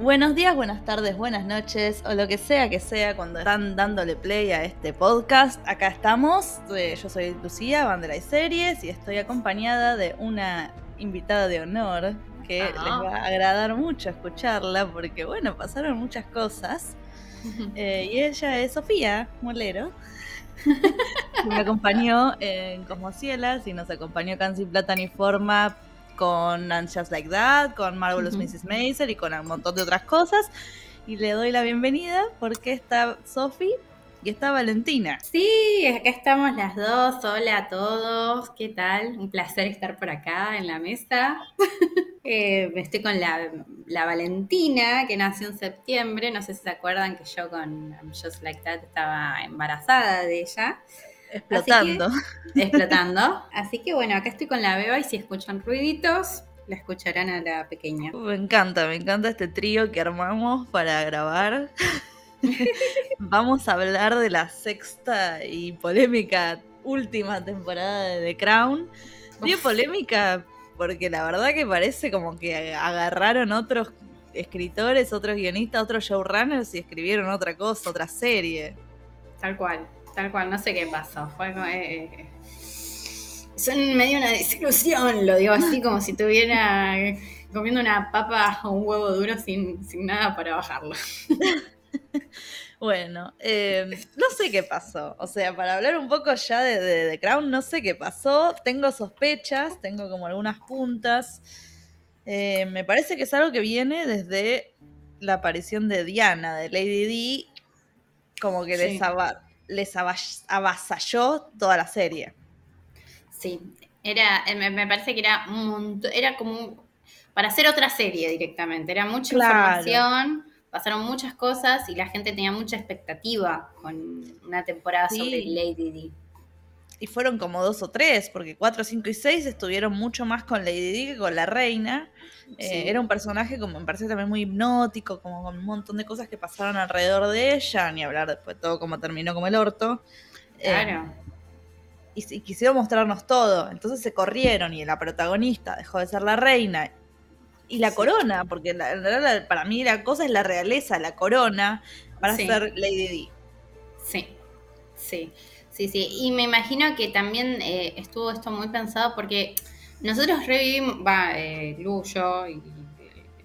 Buenos días, buenas tardes, buenas noches, o lo que sea que sea cuando están dándole play a este podcast. Acá estamos, eh, yo soy Lucía, Bandera y Series, y estoy acompañada de una invitada de honor que les va a agradar mucho escucharla, porque bueno, pasaron muchas cosas. Eh, y ella es Sofía Molero. me acompañó en Cosmocielas y nos acompañó Sin Plata Forma con And Just Like That, con Marvelous Mrs. Maisel y con un montón de otras cosas. Y le doy la bienvenida porque está Sofi y está Valentina. Sí, acá estamos las dos. Hola a todos. ¿Qué tal? Un placer estar por acá en la mesa. eh, estoy con la, la, Valentina, que nació en septiembre. No sé si se acuerdan que yo con Just Like That estaba embarazada de ella. Explotando. explotando. Así que bueno, acá estoy con la beba y si escuchan ruiditos, la escucharán a la pequeña. Me encanta, me encanta este trío que armamos para grabar. Vamos a hablar de la sexta y polémica última temporada de The Crown. Digo polémica porque la verdad que parece como que agarraron otros escritores, otros guionistas, otros showrunners y escribieron otra cosa, otra serie. Tal cual. Tal cual, no sé qué pasó. Fue eh, son medio una desilusión, lo digo así como si estuviera comiendo una papa o un huevo duro sin, nada para bajarlo. Bueno, em, no sé qué pasó. O sea, para hablar un poco ya de, The Crown, no sé qué pasó. Tengo sospechas, tengo como algunas puntas. Eh, me parece que es algo que viene desde la aparición de Diana, de Lady D, como que sí les avasalló toda la serie. Sí, era, eh, me, parece que era un era como para hacer otra serie directamente, era mucha información, pasaron muchas cosas y la gente tenía mucha expectativa con una temporada sobre Lady D y fueron como dos o tres, porque cuatro, cinco y seis estuvieron mucho más con Lady Di que con la reina. Eh, era un personaje como me parece también muy hipnótico, como con un montón de cosas que pasaron alrededor de ella, ni hablar después todo como terminó como el orto. Eh, claro. y, quisieron mostrarnos todo, entonces se corrieron y la protagonista dejó de ser la reina y la corona, porque para mí la cosa es la realeza, la corona, para ser Lady Di. Sí, sí. Sí, sí, y me imagino que también eh, estuvo esto muy pensado porque nosotros revivimos, va, eh, Lu, yo y,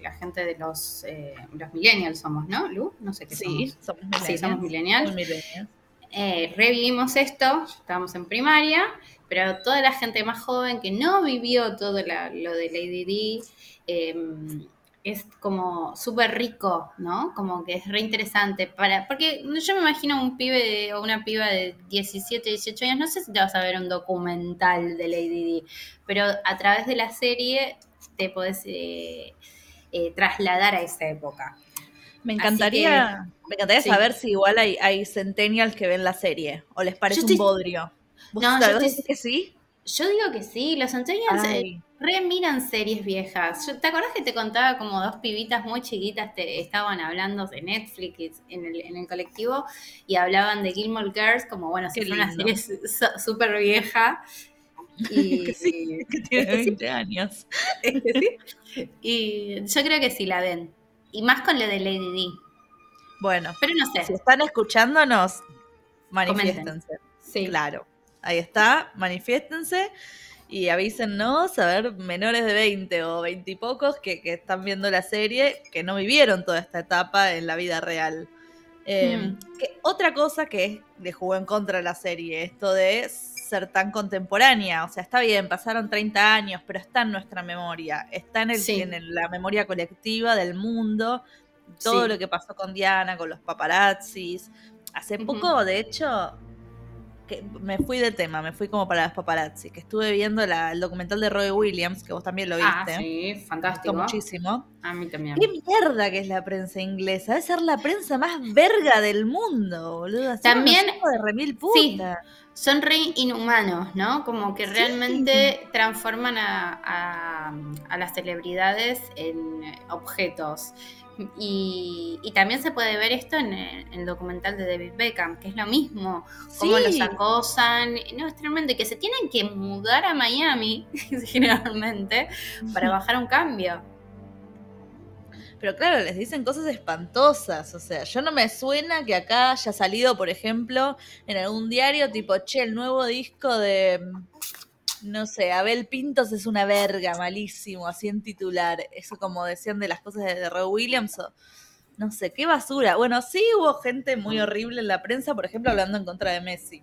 la gente de los, eh, los millennials somos, ¿no? Lu, no sé qué sí, somos. millennials. Sí, somos millennials. Eh, revivimos esto, estábamos en primaria, pero toda la gente más joven que no vivió todo lo de Lady D, em, es como súper rico, ¿no? Como que es re interesante para, porque yo me imagino un pibe o una piba de 17, 18 años, no sé si te vas a ver un documental de Lady Di, pero a través de la serie te podés eh, eh, trasladar a esa época. Me encantaría, me encantaría saber si igual hay, hay centennials que ven la serie o les parece un bodrio. ¿Vos no, yo que sí? Yo digo que sí, los centennials eh, re miran series viejas. ¿Te acordás que te contaba como dos pibitas muy chiquitas te estaban hablando de Netflix en el, en el colectivo y hablaban de Gilmore Girls como, bueno, si fuera una serie súper vieja. Y, sí, que tiene 20 años. Y yo creo que sí la ven. Y más con lo de Lady D. Bueno, pero no sé. Si están escuchándonos, manifiéstense. Sí. Claro. Ahí está, manifiéstense y avísennos, a ver, menores de 20 o 20 y pocos que, están viendo la serie, que no vivieron toda esta etapa en la vida real. Em, hmm. otra cosa que le jugó en contra de la serie, esto de ser tan contemporánea, o sea, está bien, pasaron 30 años, pero está en nuestra memoria, está en, el, en la memoria colectiva del mundo, todo lo que pasó con Diana, con los paparazzis. Hace poco, de hecho, que me fui del tema, me fui como para los paparazzi, que estuve viendo el documental de Roy Williams, que vos también lo ah, viste. Ah, sí, fantástico. muchísimo. A mí también. Qué mierda que es la prensa inglesa, debe ser la prensa más verga del mundo, boludo. también de remil puta. son re inhumanos, ¿no? Como que realmente transforman a, a las celebridades en objetos. Y, también se puede ver esto en el, documental de David Beckham, que es lo mismo, cómo los acosan, no, es tremendo, que se tienen que mudar a Miami, generalmente, para bajar un cambio. Pero claro, les dicen cosas espantosas. O sea, yo no me suena que acá haya salido, por ejemplo, en algún diario tipo, che, el nuevo disco de, no sé, Abel Pintos es una verga, malísimo, así en titular. Eso como decían de las cosas de, Roy Williams o no sé, qué basura. Bueno, sí hubo gente muy horrible en la prensa, por ejemplo, hablando en contra de Messi.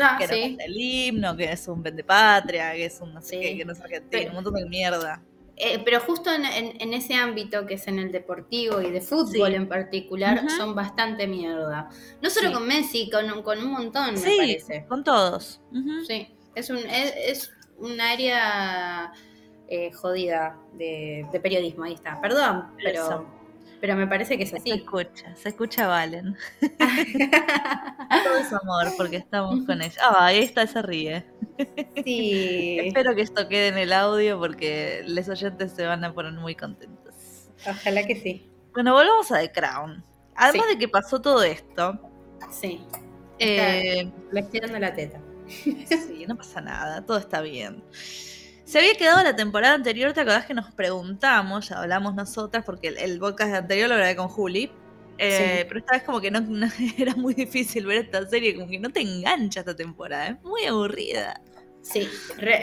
Ah, que sí. no el himno, que es un vendepatria, que es un no sé qué, que no es argentino, un montón de mierda. Eh, pero justo en, ese ámbito que es en el deportivo y de fútbol en particular, son bastante mierda. No solo con Messi, con, con, un montón, me parece. Con todos. Sí, es un, es, un área eh, jodida de, periodismo, ahí está. Perdón, pero, pero me parece que es así. Se escucha, se escucha Valen. Todo es amor porque estamos con ella. Ah, ahí está, se ríe. Sí. Espero que esto quede en el audio porque los oyentes se van a poner muy contentos. Ojalá que sí. Bueno, volvamos a The Crown. Además de que pasó todo esto. Sí. Eh, la de la teta. Sí, no pasa nada, todo está bien. Se había quedado la temporada anterior, ¿te acordás que nos preguntamos? Ya hablamos nosotras, porque el, podcast anterior lo grabé con Juli. Eh, pero esta vez como que no, era muy difícil ver esta serie, como que no te engancha esta temporada, es muy aburrida. Sí,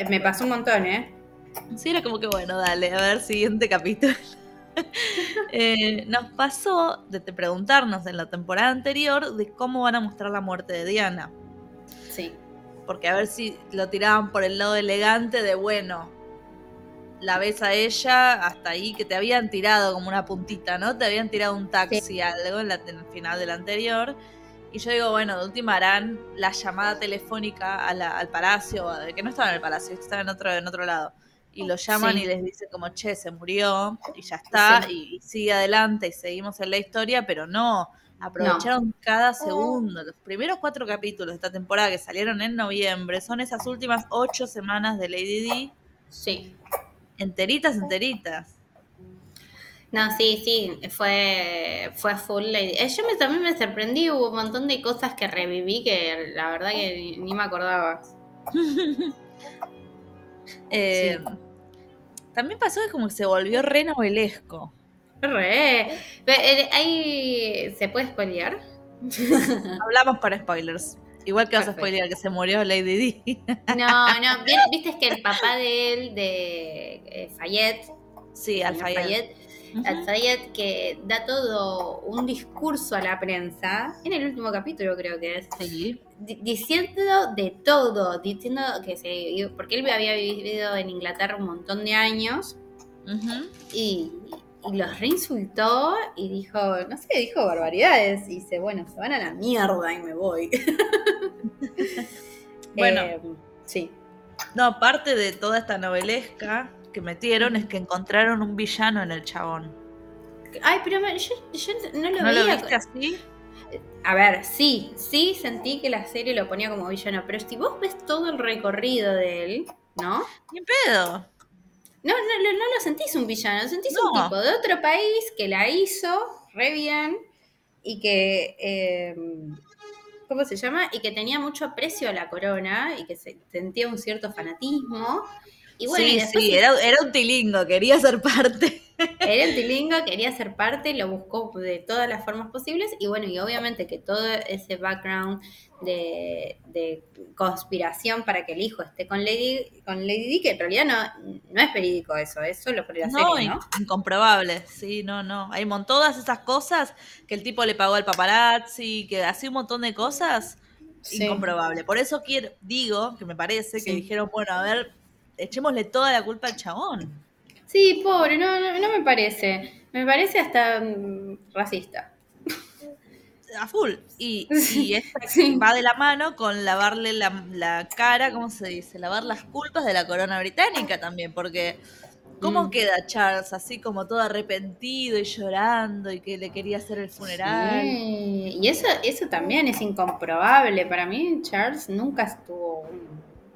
me pasó un montón, ¿eh? Sí, era como que bueno, dale, a ver, siguiente capítulo. Eh, nos pasó de preguntarnos en la temporada anterior de cómo van a mostrar la muerte de Diana. Sí. Porque a ver si lo tiraban por el lado elegante de bueno, la ves a ella hasta ahí que te habían tirado como una puntita, ¿no? Te habían tirado un taxi, algo en, en, el final del anterior. Y yo digo, bueno, de última harán la llamada telefónica al palacio, que no estaba en el palacio, estaba en otro, en otro lado. Y lo llaman y les dicen como, che, se murió y ya está, y, sigue adelante y seguimos en la historia, pero no, aprovecharon cada segundo. Los primeros cuatro capítulos de esta temporada que salieron en noviembre son esas últimas ocho semanas de Lady D. Sí. Enteritas, enteritas. No, sí, sí, fue, fue full lady. Yo me, también me sorprendí, hubo un montón de cosas que reviví que la verdad que ni, me acordaba. Eh, también pasó que como que se volvió re novelesco. Re. Eh, ¿Se puede spoilear? Hablamos para spoilers. Igual que vas a spoilear que se murió Lady D. no, no, viste que el papá de él, de Fayette. Sí, al Fayette al Zayed que da todo un discurso a la prensa, en el último capítulo creo que es, diciendo de todo, diciendo que se, porque él había vivido en Inglaterra un montón de años y, los reinsultó y dijo, no sé, dijo barbaridades y dice, bueno, se van a la mierda y me voy. bueno, eh, sí. No, aparte de toda esta novelesca, que metieron es que encontraron un villano en el chabón. Ay, pero yo, no lo ¿No lo viste así? A ver, sí, sí sentí que la serie lo ponía como villano, pero si vos ves todo el recorrido de él, ¿no? Ni pedo. No, no, no, lo sentís un villano, sentís un tipo de otro país que la hizo re bien y que, em, ¿cómo se llama? Y que tenía mucho aprecio a la corona y que sentía un cierto fanatismo sí, sí, era, un tilingo, quería ser parte. Era un tilingo, quería ser parte, lo buscó de todas las formas posibles y bueno, y obviamente que todo ese background de, conspiración para que el hijo esté con Lady, con Lady Di, que en realidad no, no es verídico eso, es solo por la no, serie, ¿no? incomprobable, sí, no, no. Hay todas esas cosas que el tipo le pagó al paparazzi, que hacía un montón de cosas. Incomprobable. Por eso quiero, digo que me parece que dijeron, bueno, a ver, echémosle toda la culpa al chabón. Sí, pobre, no, no, me parece. Me parece hasta mm, racista. A full. Y, y va de la mano con lavarle la, cara, ¿cómo se dice? Lavar las culpas de la corona británica también, porque ¿cómo mm. queda Charles así como todo arrepentido y llorando y que le quería hacer el funeral? Y eso, eso también es incomprobable. Para mí Charles nunca estuvo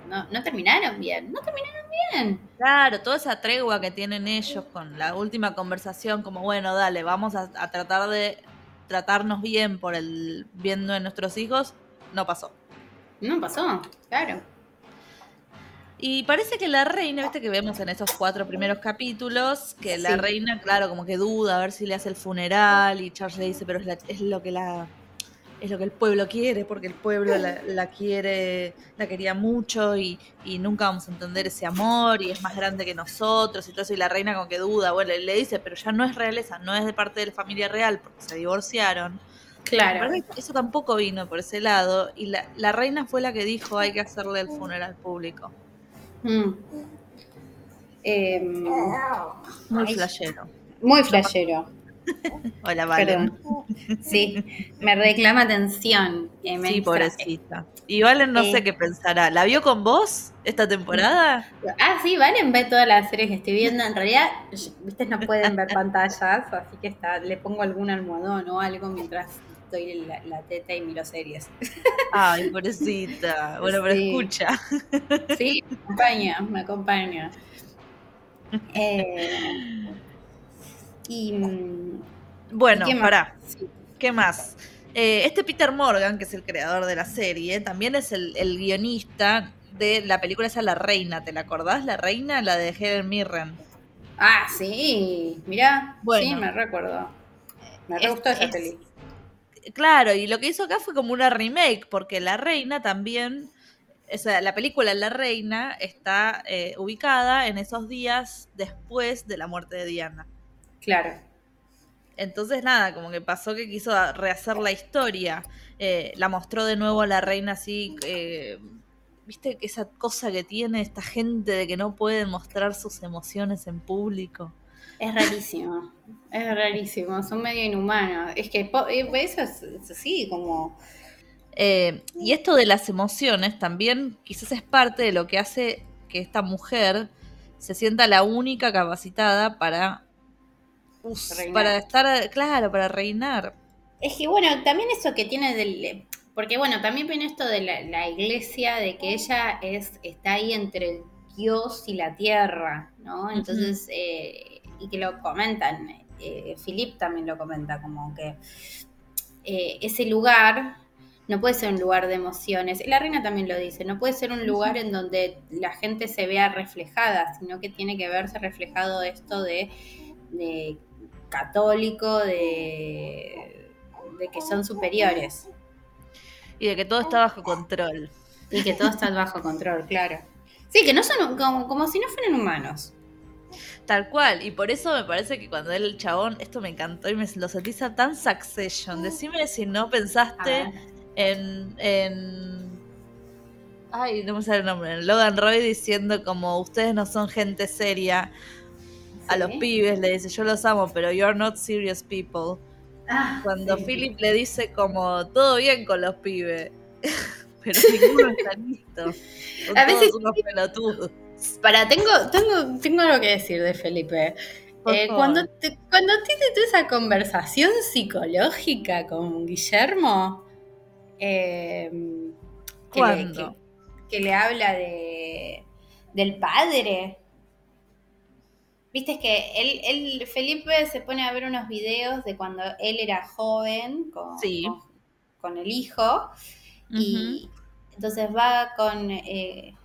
no, terminaron bien, no terminaron bien. Claro, toda esa tregua que tienen ellos con la última conversación, como bueno, dale, vamos a, tratar de tratarnos bien por el bien de nuestros hijos, no pasó. No pasó, claro. Y parece que la reina, viste que vemos en esos cuatro primeros capítulos, que la reina, claro, como que duda a ver si le hace el funeral y Charles le dice, pero es, lo que la es lo que el pueblo quiere, porque el pueblo la, quiere, la quería mucho y, nunca vamos a entender ese amor y es más grande que nosotros y todo eso. Y la reina como que duda, bueno, le dice, pero ya no es realeza, no es de parte de la familia real porque se divorciaron. Claro. Eso tampoco vino por ese lado y la, la reina fue la que dijo hay que hacerle el funeral público. Mm. Em, muy flashero. Muy flashero. Hola, Valen. Sí, me reclama atención. sí, pobrecita. Y Valen no sé qué pensará. ¿La vio con vos esta temporada? Ah, sí, Valen ve todas las series que estoy viendo. En realidad, viste, no pueden ver pantallas, así que está, le pongo algún almohadón o algo mientras doy la, la teta y miro series. Ay, pobrecita. Bueno, pero escucha. Sí, me acompaña, me acompaña. Eh, y. Mm, bueno, pará. ¿Qué más? Eh, este Peter Morgan, que es el creador de la serie, también es el, guionista de la película esa La Reina. ¿Te la acordás? La Reina, la de Helen Mirren. Ah, sí. Mirá. sí, me recuerdo. Me gustó esa película. Claro, y lo que hizo acá fue como una remake, porque La Reina también, o sea, la película La Reina está eh, ubicada en esos días después de la muerte de Diana. Claro. Entonces, nada, como que pasó que quiso rehacer la historia. Eh, la mostró de nuevo a la reina así. Eh, ¿Viste esa cosa que tiene esta gente de que no pueden mostrar sus emociones en público? Es rarísimo, es rarísimo, son medio inhumanos. Es que eh, eso es, así, como... Eh, y esto de las emociones también quizás es parte de lo que hace que esta mujer se sienta la única capacitada para, para estar, claro, para reinar. Es que bueno, también eso que tiene del... Porque bueno, también viene esto de la, iglesia, de que ella es, está ahí entre Dios y la tierra, ¿no? Entonces, y que lo comentan, eh, Philip también lo comenta, como que eh, ese lugar no puede ser un lugar de emociones. La reina también lo dice, no puede ser un lugar en donde la gente se vea reflejada, sino que tiene que verse reflejado esto de, católico, de, de, que son superiores. Y de que todo está bajo control. Y que todo está bajo control, claro. Sí, que no son como, como si no fueran humanos. Tal cual, y por eso me parece que cuando el chabón, esto me encantó y me lo sentí tan Succession. Decime si no pensaste en, en. Ay, no me sale el nombre. En Logan Roy diciendo como ustedes no son gente seria. A los pibes le dice, yo los amo, pero you're not serious people. Ah, cuando Philip le dice como todo bien con los pibes. pero ninguno está listo. Son a veces unos pelotudos. Para, tengo, tengo, tengo algo que decir de Felipe. Eh, cuando, cuando tiene esa conversación psicológica con Guillermo, eh, que, le, que, le, habla de, del padre. Viste que él, él, Felipe se pone a ver unos videos de cuando él era joven con, con, el hijo. Y entonces va con eh,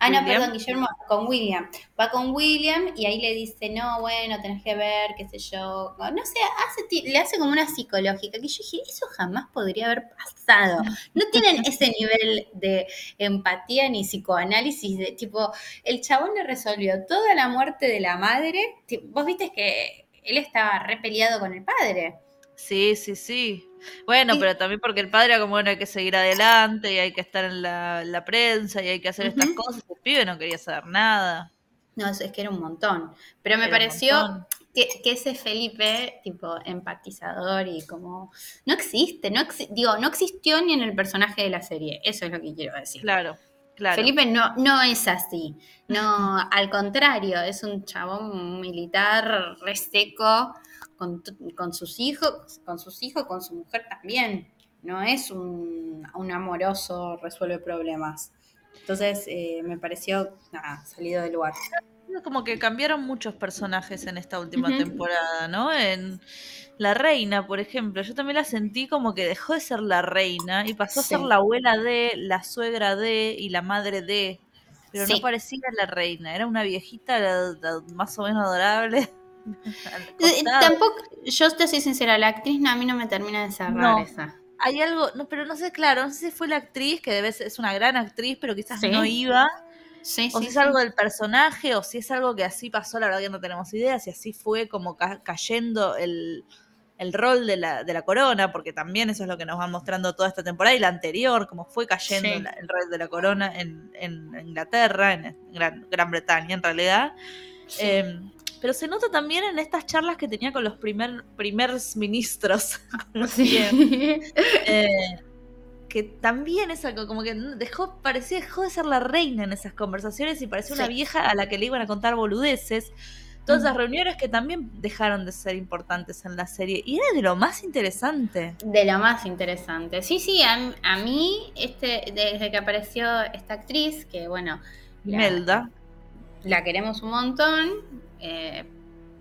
Ah, no, perdón, Guillermo, con William. Va con William y ahí le dice, no, bueno, tenés que ver, qué sé yo. No sé, hace, le hace como una psicológica. Que yo dije, eso jamás podría haber pasado. No tienen ese nivel de empatía ni psicoanálisis. De, tipo, el chabón le resolvió toda la muerte de la madre. Vos viste que él estaba repeliado con el padre. Sí, sí, sí. Bueno, pero también porque el padre era como, bueno, hay que seguir adelante y hay que estar en la, prensa y hay que hacer estas cosas. El pibe no quería saber nada. No, es que era un montón. Pero me pareció que, ese Felipe, tipo, empatizador y como... No existe, no digo, no existió ni en el personaje de la serie. Eso es lo que quiero decir. Claro. Claro. Felipe no, no es así. No, al contrario, es un chabón militar reseco con, sus hijos, con sus hijos, con su mujer también. No es un, amoroso resuelve problemas. Entonces eh, me pareció nada, salido del lugar. Como que cambiaron muchos personajes en esta última temporada, ¿no? En la reina, por ejemplo, yo también la sentí como que dejó de ser la reina y pasó a ser la abuela de, la suegra de y la madre de. pero no parecía la reina, era una viejita más o menos adorable. Eh, tampoco, yo te soy sincera, la actriz a mí no me termina de cerrar esa. Hay algo, no, pero no sé, claro, no sé si fue la actriz, que debe ser, es una gran actriz, pero quizás no iba. Sí, o si es algo del personaje, o si es algo que así pasó, la verdad que no tenemos idea, si así fue como cayendo el, el rol de la, de la, corona, porque también eso es lo que nos va mostrando toda esta temporada y la anterior, como fue cayendo el rol de la corona en, en Inglaterra, en, Gran, Gran, Bretaña en realidad. Em, pero se nota también en estas charlas que tenía con los primer, primeros ministros. eh, que también es algo como que dejó, parecía, dejó de ser la reina en esas conversaciones y parecía una vieja a la que le iban a contar boludeces todas esas reuniones que también dejaron de ser importantes en la serie. Y era de lo más interesante. De lo más interesante. Sí, sí, a, mí, este, desde que apareció esta actriz, que bueno. Melda. La queremos un montón. Eh,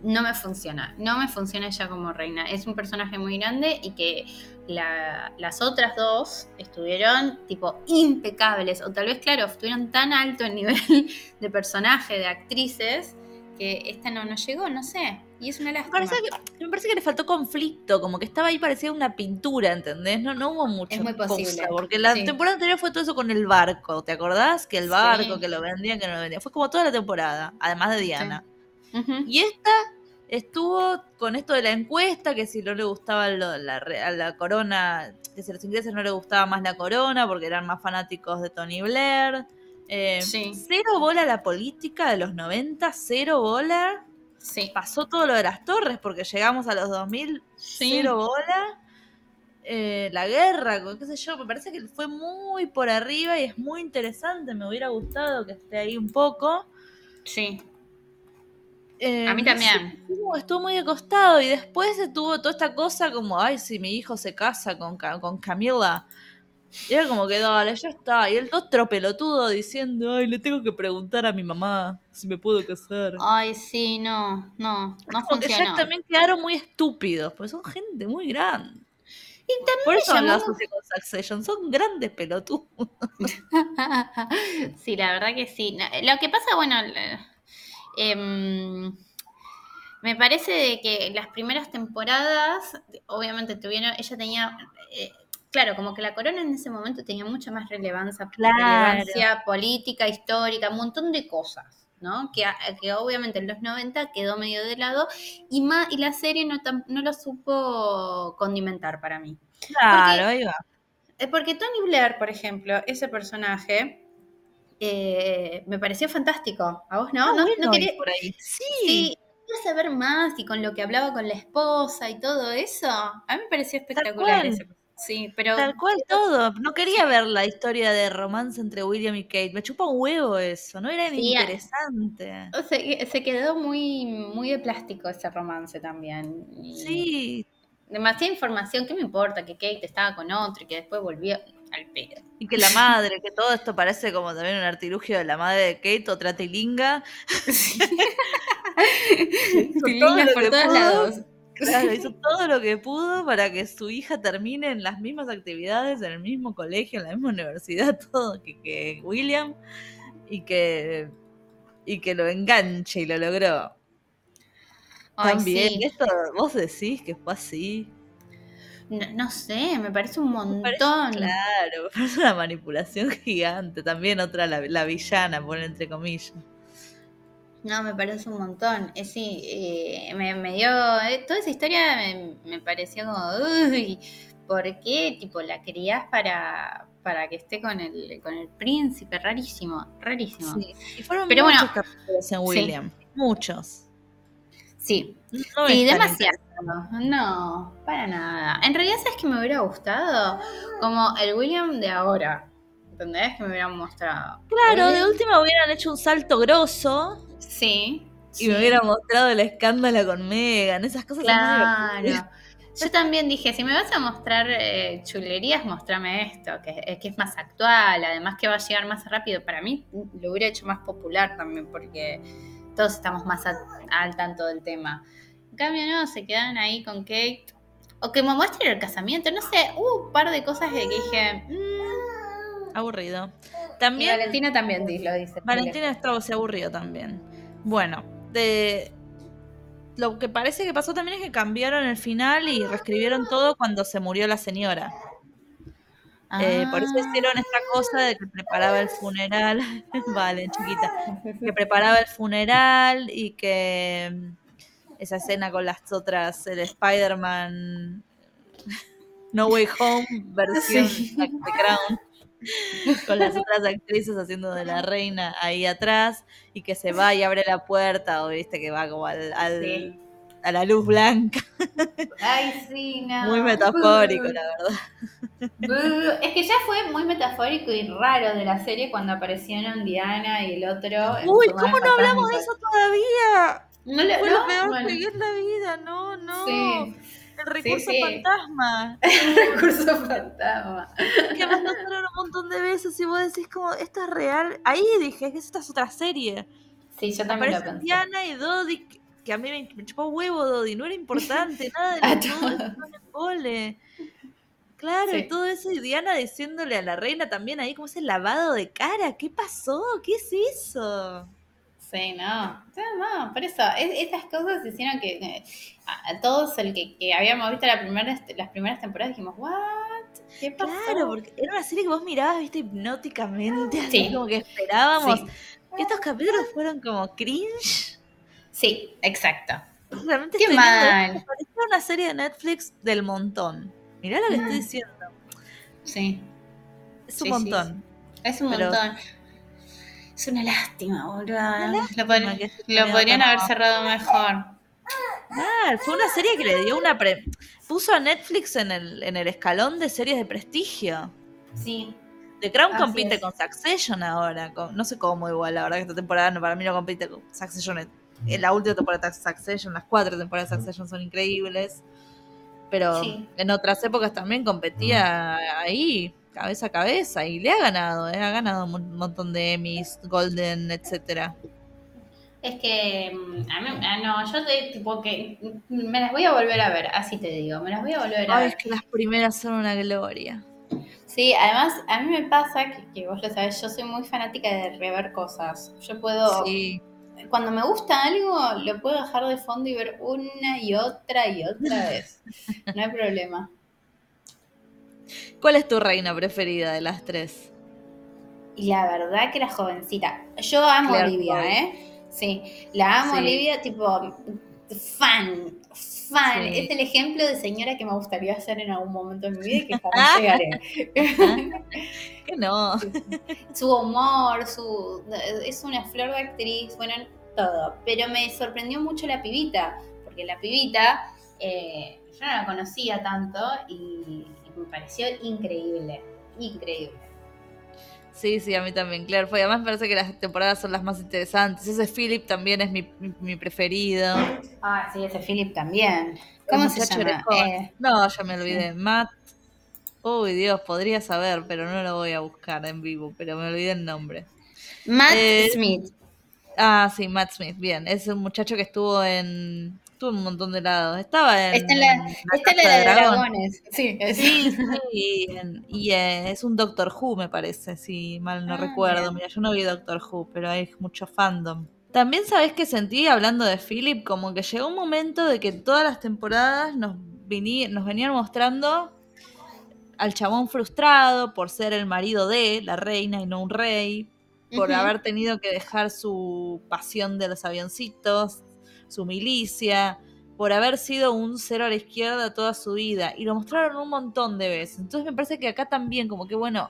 no me funciona. No me funciona ella como reina. Es un personaje muy grande y que las otras dos estuvieron tipo impecables. O tal vez, claro, estuvieron tan alto el nivel de personaje, de actrices que esta no nos llegó, no sé. Y es una lástima. Me parece, que, me parece que le faltó conflicto, como que estaba ahí, parecía una pintura, ¿entendés? No, no hubo mucho. Es muy posible. porque la temporada anterior fue todo eso con el barco, ¿te acordás? Que el barco, que lo vendían, que no lo vendían. Fue como toda la temporada, además de Diana. Y esta estuvo con esto de la encuesta, que si no le gustaba la, la corona, que si a los ingleses no le gustaba más la corona, porque eran más fanáticos de Tony Blair. Eh, cero bola la política de los 90, cero bola. Sí. Pasó todo lo de las torres porque llegamos a los 2000, cero bola. Eh, la guerra, qué sé yo, me parece que fue muy por arriba y es muy interesante. Me hubiera gustado que esté ahí un poco. Sí. Eh, a mí también. estuvo, muy acostado y después tuvo toda esta cosa como, ay, si mi hijo se casa con, con Camila. Y era como que, dale, ya está. Y el otro pelotudo diciendo, ay, le tengo que preguntar a mi mamá si me puedo casar. Ay, sí, no, no, no Porque ya también quedaron muy estúpidos, porque son gente muy grande. Y también Por eso llamamos... con Succession, son grandes pelotudos. sí, la verdad que sí. Lo que pasa, bueno, em, me parece de que las primeras temporadas, obviamente tuvieron, ella tenía... Eh, claro, como que la corona en ese momento tenía mucha más relevancia, relevancia política, histórica, un montón de cosas, ¿no? Que, que, obviamente en los 90 quedó medio de lado y, más, y la serie no, no lo supo condimentar para mí. Claro, ahí va. Eh, porque Tony Blair, por ejemplo, ese personaje, eh, me pareció fantástico. ¿A vos no? ¿No, no quería... por ahí? Sí. sí. saber más y con lo que hablaba con la esposa y todo eso. A mí me pareció espectacular ese Sí, pero. Tal cual todo. No quería ver la historia de romance entre William y Kate. Me chupa un huevo eso. No era ni interesante. O sea, se quedó muy, muy de plástico ese romance también. sí. Demasiada información. ¿Qué me importa que Kate estaba con otro y que después volvió al pedo? Y que la madre, que todo esto parece como también un artilugio de la madre de Kate, otra tilinga. Sí. tilingas por todos lados Claro, hizo todo lo que pudo para que su hija termine en las mismas actividades, en el mismo colegio, en la misma universidad, todo que, William y que y que lo enganche y lo logró. También, esto vos decís que fue así. No, sé, me parece un montón. claro, es una manipulación gigante. También otra, la, la villana, pone entre comillas. No, me parece un montón. Es sí, eh, me, dio. Eh, toda esa historia me, pareció como. Uy, ¿por qué? Tipo, la querías para, para que esté con el, con el príncipe. Rarísimo, rarísimo. Sí. Y fueron Pero muchos bueno, capítulos en William. Muchos. Sí. sí, demasiado. No, para nada. En realidad, ¿sabes que me hubiera gustado? Como el William de ahora. ¿Entendés? Que me hubieran mostrado. Claro, de última hubieran hecho un salto grosso Sí. Y me hubiera mostrado el escándalo con Megan, esas cosas. Claro. Yo también dije, si me vas a mostrar eh, chulerías, mostrame esto, que, que, es más actual, además que va a llegar más rápido. Para mí lo hubiera hecho más popular también, porque todos estamos más al tanto del tema. En cambio, no, se quedan ahí con Kate. O que me muestren el casamiento, no sé, hubo un par de cosas de que dije... Mm". Aburrido. También, y Valentina también lo dice. Valentina estaba se aburrió también. Bueno, de lo que parece que pasó también es que cambiaron el final y reescribieron todo cuando se murió la señora. Eh, por eso hicieron esta cosa de que preparaba el funeral. vale, chiquita. Que preparaba el funeral y que mm, esa escena con las otras, el Spider-Man No Way Home versión de Crown. Con las otras actrices haciendo de la reina ahí atrás y que se va y abre la puerta o viste que va como al, a la luz blanca. Ay, sí, no. Muy metafórico, la verdad. Es que ya fue muy metafórico y raro de la serie cuando aparecieron Diana y el otro. Uy, ¿cómo no hablamos de eso todavía? No fue lo peor que vi en la vida, no, no. Sí. El recurso fantasma. El recurso fantasma. Que me mostraron un montón de veces y vos decís como, esto es real. Ahí dije, que esta es otra serie. Sí, yo también lo pensé. Diana y Dodi que a mí me, chupó huevo, Dodi, no era importante, nada de todo Claro, y todo eso, y Diana diciéndole a la reina también ahí como ese lavado de cara, ¿qué pasó? ¿Qué es eso? Sí, no, no, por eso, esas cosas hicieron que a, todos el que, habíamos visto la primera, las primeras temporadas dijimos, ¿what? ¿Qué pasó? Claro, porque era una serie que vos mirabas, viste, hipnóticamente, así como que esperábamos. Estos capítulos fueron como cringe Sí, exacto. Realmente Qué mal. Parece una serie de Netflix del montón. Mirá lo que estoy mm. diciendo. Sí. Es un montón. Es un montón. Es una lástima, boludo. lo, podrían haber cerrado mejor. Ah, fue una serie que le dio una pre... puso a Netflix en el, en el escalón de series de prestigio. Sí. The Crown compite con Succession ahora. no sé cómo igual, la verdad que esta temporada no, para mí no compite con Succession en la última temporada de Succession, las cuatro temporadas de Succession son increíbles. Pero en otras épocas también competía ahí, cabeza a cabeza, y le ha ganado, ¿eh? ha ganado un montón de Emmys, Golden, etcétera. Es que, mm, a mí, ah, no, yo te, tipo que me las voy a volver a ver, así te digo, me las voy a volver a ver. es que las primeras son una gloria. Sí, además a mí me pasa que, que, vos lo sabés, yo soy muy fanática de rever cosas. Yo puedo sí cuando me gusta algo, lo puedo dejar de fondo y ver una y otra y otra vez. No hay problema. ¿Cuál es tu reina preferida de las tres? Y la verdad que la jovencita. Yo amo a Olivia, ¿eh? Sí, la amo a Olivia, tipo, fan, fan. Es el ejemplo de señora que me gustaría ser en algún momento de mi vida y que jamás llegaré. que no. Su humor, su es una flor de actriz, bueno, todo. Pero me sorprendió mucho la pibita, porque la pibita eh, yo no la conocía tanto y, me pareció increíble, increíble. Sí, sí, a mí también, claro. Fue, además me parece que las temporadas son las más interesantes. Ese Philip también es mi, mi, preferido. Ah, sí, ese Philip también. ¿Cómo se llama? Eh, no, ya me olvidé. Matt. Uy, Dios, podría saber, pero no lo voy a buscar en vivo, pero me olvidé el nombre. Matt eh, Smith. Ah, sí, Matt Smith, bien. Es un muchacho que estuvo en. Estuvo en un montón de lados. Estaba en. Está en la, en la de, Dragones. Sí, sí, sí y, eh, es un Doctor Who, me parece, si mal no ah, recuerdo. Mira, yo no vi Doctor Who, pero hay mucho fandom. También sabes que sentí, hablando de Philip, como que llegó un momento de que todas las temporadas nos, nos venían mostrando al chabón frustrado por ser el marido de la reina y no un rey por haber tenido que dejar su pasión de los avioncitos, su milicia, por haber sido un cero a la izquierda toda su vida. Y lo mostraron un montón de veces. Entonces me parece que acá también, como que bueno,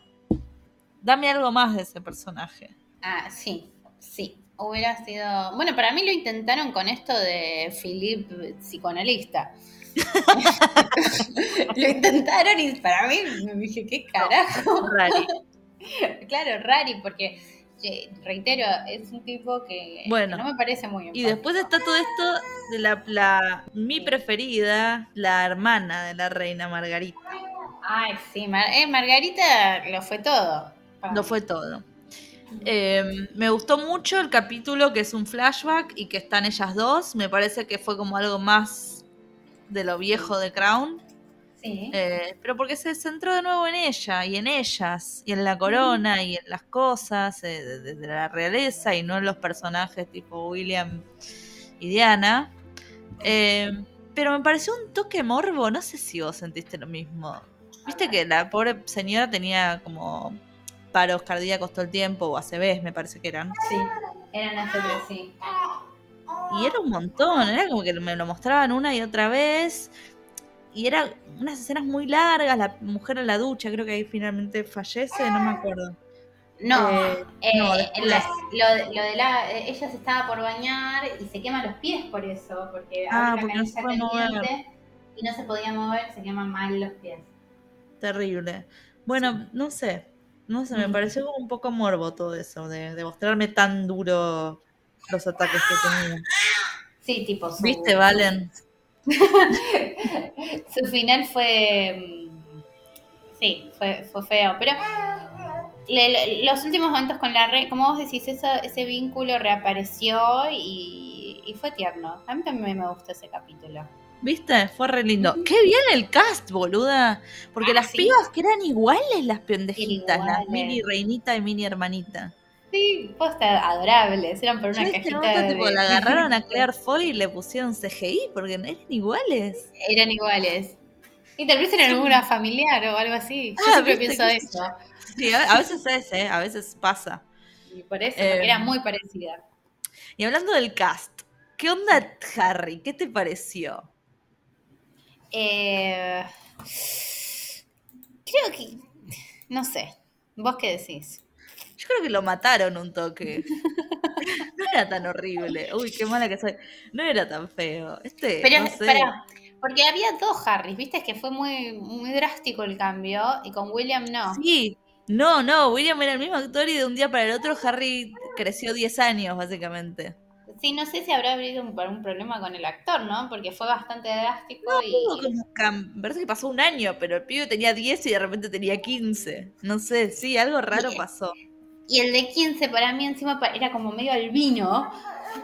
dame algo más de ese personaje. Ah, sí, sí. Hubiera sido. Bueno, para mí lo intentaron con esto de Philip psicoanalista. lo intentaron y para mí me dije, ¿qué carajo? rari. claro, rari, porque reitero, es un tipo que, no me parece muy Y después está todo esto de la, mi preferida, la hermana de la reina Margarita. Ay, sí, eh, Margarita lo fue todo. Lo fue todo. Em, me gustó mucho el capítulo que es un flashback y que están ellas dos. Me parece que fue como algo más de lo viejo de Crown. Sí. Eh, pero porque se centró de nuevo en ella y en ellas y en la corona y en las cosas eh, de, la realeza y no en los personajes tipo William y Diana. Eh, pero me pareció un toque morbo, no sé si vos sentiste lo mismo. Viste que la pobre señora tenía como paros cardíacos todo el tiempo, o ACVs me parece que eran. Sí, eran ACVs, sí. Y era un montón, era como que me lo mostraban una y otra vez. Y eran unas escenas muy largas, la mujer en la ducha, creo que ahí finalmente fallece, no me acuerdo. No, eh, eh, lo, de la. Ella se estaba por bañar y se quema los pies por eso, porque ah, porque no se puede mover. y no se podía mover, se queman mal los pies. Terrible. Bueno, no sé, no sé, me mm. pareció un poco morbo todo eso, de, mostrarme tan duro los ataques que tenía. Sí, tipo. ¿Viste, Valen? su final fue. Mm, sí, fue, fue feo. Pero los últimos momentos con la red, como vos decís, ese vínculo reapareció y, y, fue tierno. A mí también me gustó ese capítulo. ¿Viste? Fue re lindo. Qué bien el cast, boluda. Porque ah, las pibas que eran iguales las pendejitas, las mini reinita y mini hermanita. Sí, posta adorables, eran por una cajita. de... tipo, la agarraron a Claire Foy y le pusieron CGI porque eran iguales. Eran iguales. Y tal vez eran alguna familiar o algo así. Yo ah, siempre pienso eso. Sí, a veces es, ¿eh? A veces pasa. Y por eso, era em, muy parecida. Y hablando del cast, ¿qué onda Harry? ¿Qué te pareció? Eh, creo que. No sé. ¿Vos qué decís? Yo creo que lo mataron un toque. no era tan horrible. Uy, qué mala que soy. No era tan feo. Este, Pero, no porque había dos Harrys, viste que fue muy, muy drástico el cambio y con William no. Sí, no, no, William era el mismo actor y de un día para el otro Harry creció 10 años, básicamente. Sí, no sé si habrá habido un, un problema con el actor, ¿no? Porque fue bastante drástico y... me parece que pasó un año, pero el pibe tenía 10 y de repente tenía 15. No sé, sí, algo raro pasó. Y el de 15 para mí encima era como medio albino,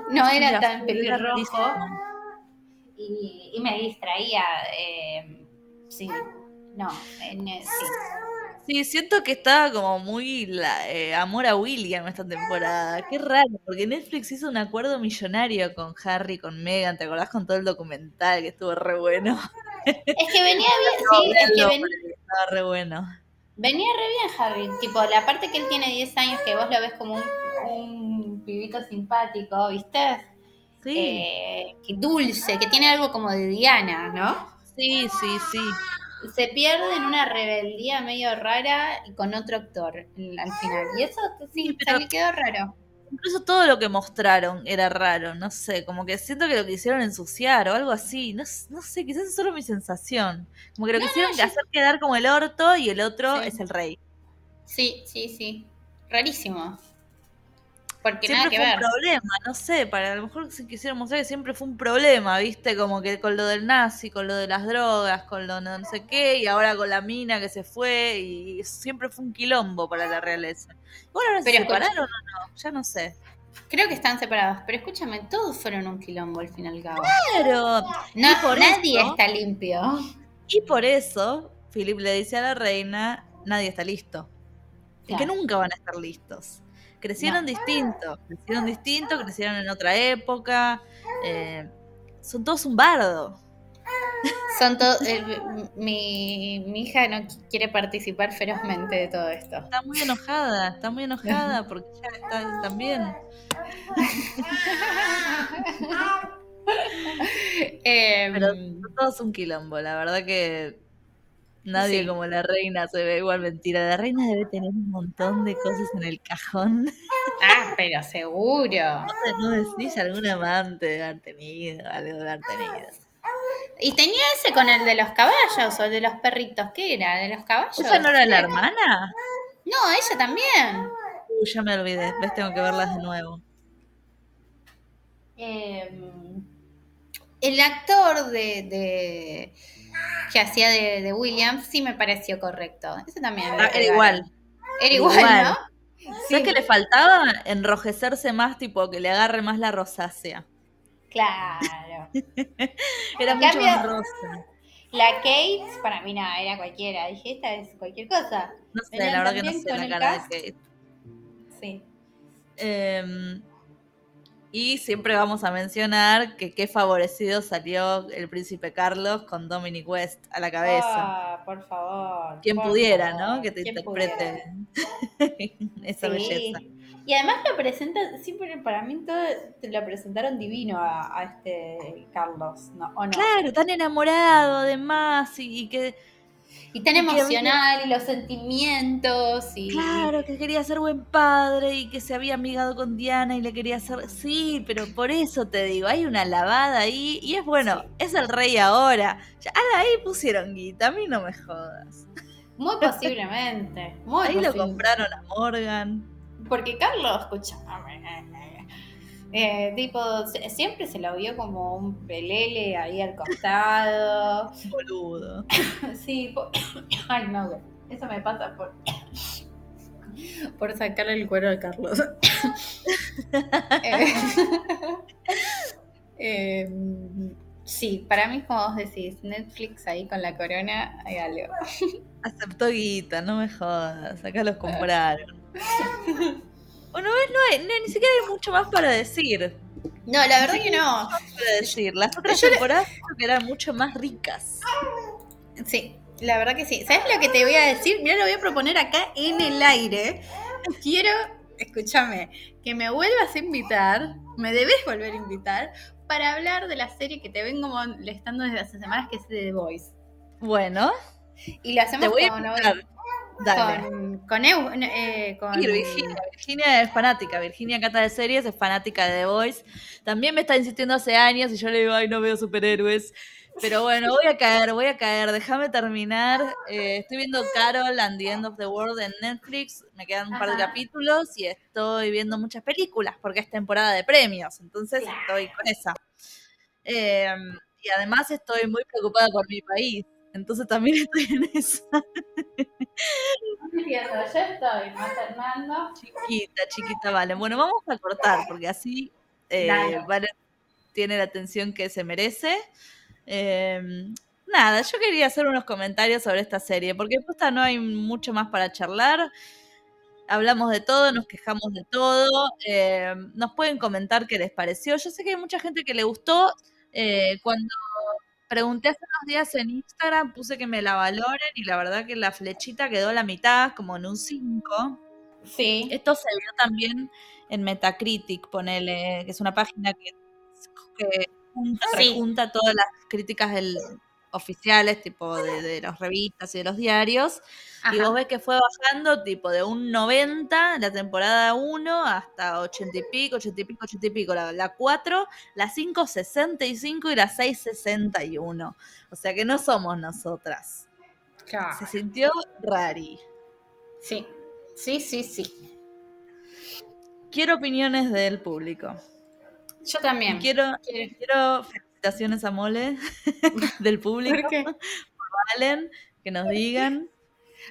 no era tan pelirrojo. Y, y, me distraía. Eh, sí, no, sí. Sí, siento que estaba como muy la, eh, amor a William esta temporada. Qué raro, porque Netflix hizo un acuerdo millonario con Harry, con Megan, ¿te acordás con todo el documental que estuvo re bueno? Es que venía bien, sí, es que venía, estaba re bueno. Venía re bien Harry, tipo, la parte que él tiene 10 años, que vos lo ves como un, un pibito simpático, ¿viste? Sí. Eh, que dulce, que tiene algo como de Diana, ¿no? Sí, sí, sí se pierde en una rebeldía medio rara y con otro actor al final. Y eso sí, me quedó raro. Incluso todo lo que mostraron era raro, no sé, como que siento que lo quisieron ensuciar o algo así, no, no sé, quizás es solo mi sensación. Como que lo quisieron hacer quedar como el orto y el otro es el rey. Sí, sí, sí. Rarísimo. Porque siempre fue un problema, no sé, para a lo mejor si quisiera mostrar que siempre fue un problema, ¿viste? Como que con lo del nazi, con lo de las drogas, con lo no sé qué, y ahora con la mina que se fue, y siempre fue un quilombo para la realeza. Bueno, ahora se separaron o no, ya no sé. Creo que están separados, pero escúchame, todos fueron un quilombo al final y cabo. Claro. No, nadie está limpio. Y por eso, Philip le dice a la reina, nadie está listo. Y que nunca van a estar listos. Crecieron distintos, crecieron distintos, crecieron en otra época. Eh, son todos un bardo. Son todos. Eh, mi, mi, hija no quiere participar ferozmente de todo esto. Está muy enojada, está muy enojada porque ya está también. Pero em, son todos un quilombo, la verdad que Nadie como la reina se ve igual mentira. La reina debe tener un montón de cosas en el cajón. Ah, pero seguro. No, decís algún amante de haber tenido, algo de haber tenido. Y tenía ese con el de los caballos o el de los perritos, ¿qué era? ¿De los caballos? ¿Esa no era la hermana? No, ella también. Uy, ya me olvidé, ves, tengo que verlas de nuevo. Em, el actor de que hacía de, de William sí me pareció correcto. Eso también ah, era, igual. Era igual, ¿no? ¿Sabes que le faltaba enrojecerse más, tipo que le agarre más la rosácea? Claro. era mucho más rosa. La Kate, para mí nada, era cualquiera. Dije, esta es cualquier cosa. No sé, la verdad que no sé la cara de Kate. Sí. Eh, y siempre vamos a mencionar que qué favorecido salió el príncipe Carlos con Dominic West a la cabeza. Ah, por favor. Quien pudiera, ¿no? Que te interprete esa belleza. Y además lo presenta, siempre para mí todo te lo presentaron divino a, este Carlos, ¿no? Claro, tan enamorado además y que y tan emocional y los sentimientos y... Claro, que quería ser buen padre y que se había amigado con Diana y le quería hacer... Sí, pero por eso te digo, hay una lavada ahí y es bueno, es el rey ahora. Ya, ahí pusieron guita, a mí no me jodas. Muy posiblemente. Muy ahí lo compraron a Morgan. Porque Carlos, escucha, eh, tipo, siempre se lo vio como un pelele ahí al costado. Boludo. sí, ay no, Eso me pasa por, por sacarle el cuero a Carlos. Eh, em, sí, para mí, como vos decís, Netflix ahí con la corona, hay algo. Aceptó guita, no me jodas. Acá los compraron. Bueno, no hay, no, ni siquiera hay mucho más para decir. No, la verdad que no. Para decir. Las otras temporadas eran mucho más ricas. Sí, la verdad que sí. ¿Sabes lo que te voy a decir? Mira, lo voy a proponer acá en el aire. Quiero, escúchame, que me vuelvas a invitar, me debes volver a invitar, para hablar de la serie que te vengo molestando desde hace semanas, que es The Voice. Bueno. Y lo hacemos te con, con, eh, Virginia. Virginia es fanática. Virginia Cata de series es fanática de The Voice. También me está insistiendo hace años y yo le digo, ay, no veo superhéroes. Pero bueno, voy a caer, voy a caer. Déjame terminar. Eh, estoy viendo Carol and the End of the World en Netflix. Me quedan un par de capítulos y estoy viendo muchas películas porque es temporada de premios. Entonces estoy con esa. Em, y además estoy muy preocupada por mi país. Entonces también estoy en esa. yo estoy maternando. Chiquita, chiquita, vale. Bueno, vamos a cortar porque así eh, vale, tiene la atención que se merece. Em, nada, yo quería hacer unos comentarios sobre esta serie, porque justo no hay mucho más para charlar. Hablamos de todo, nos quejamos de todo. Em, nos pueden comentar qué les pareció. Yo sé que hay mucha gente que le gustó. Eh, cuando Pregunté hace unos días en Instagram, puse que me la valoren y la verdad que la flechita quedó a la mitad, como en un 5. Sí. Esto se vio también en Metacritic, ponele, que es una página que, junta, todas las críticas del, oficiales, tipo de, de las revistas y de los diarios. Y vos ves que fue bajando tipo de un 90 la temporada 1 hasta 80 y pico, 80 y pico, 80 y pico. La, 4, la 5, 65 y la 6, 61. O sea que no somos nosotras. Se sintió rari. Sí, sí, sí, sí. Quiero opiniones del público. Yo también. quiero, quiero felicitaciones a Mole del público. ¿Por, Valen, que nos digan.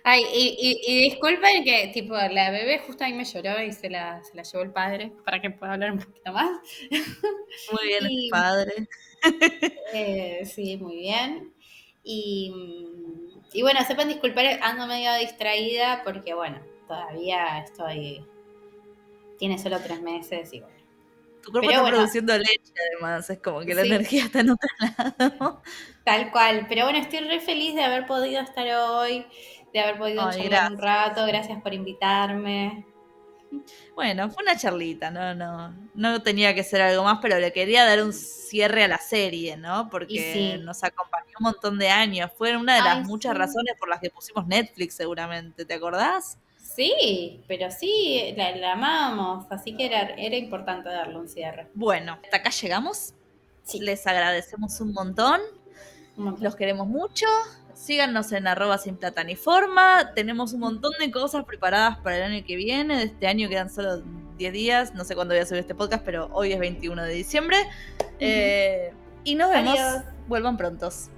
Ay, y, disculpen que, tipo, la bebé justo ahí me lloró y se la, se la llevó el padre para que pueda hablar un poquito más. Muy bien, el padre. Eh, sí, muy bien. Y, y bueno, sepan disculpar, ando medio distraída porque, bueno, todavía estoy. Tiene solo tres meses y bueno. Tu cuerpo está produciendo leche, además, es como que la energía está en otro lado. Tal cual, pero bueno, estoy re feliz de haber podido estar hoy, de haber podido charlar un rato, gracias por invitarme. Bueno, fue una charlita, no, no, no tenía que ser algo más, pero le quería dar un cierre a la serie, ¿no? Porque nos acompañó un montón de años. Fue una de las muchas razones por las que pusimos Netflix, seguramente, ¿te acordás? Sí, pero sí, la, amamos, así que era, era importante darle un cierre. Bueno, hasta acá llegamos. Les agradecemos un montón. Los queremos mucho. Síganos en arroba sin plata ni forma. Tenemos un montón de cosas preparadas para el año que viene. De este año quedan solo 10 días. No sé cuándo voy a subir este podcast, pero hoy es 21 de diciembre. Eh, y nos vemos. Vuelvan prontos.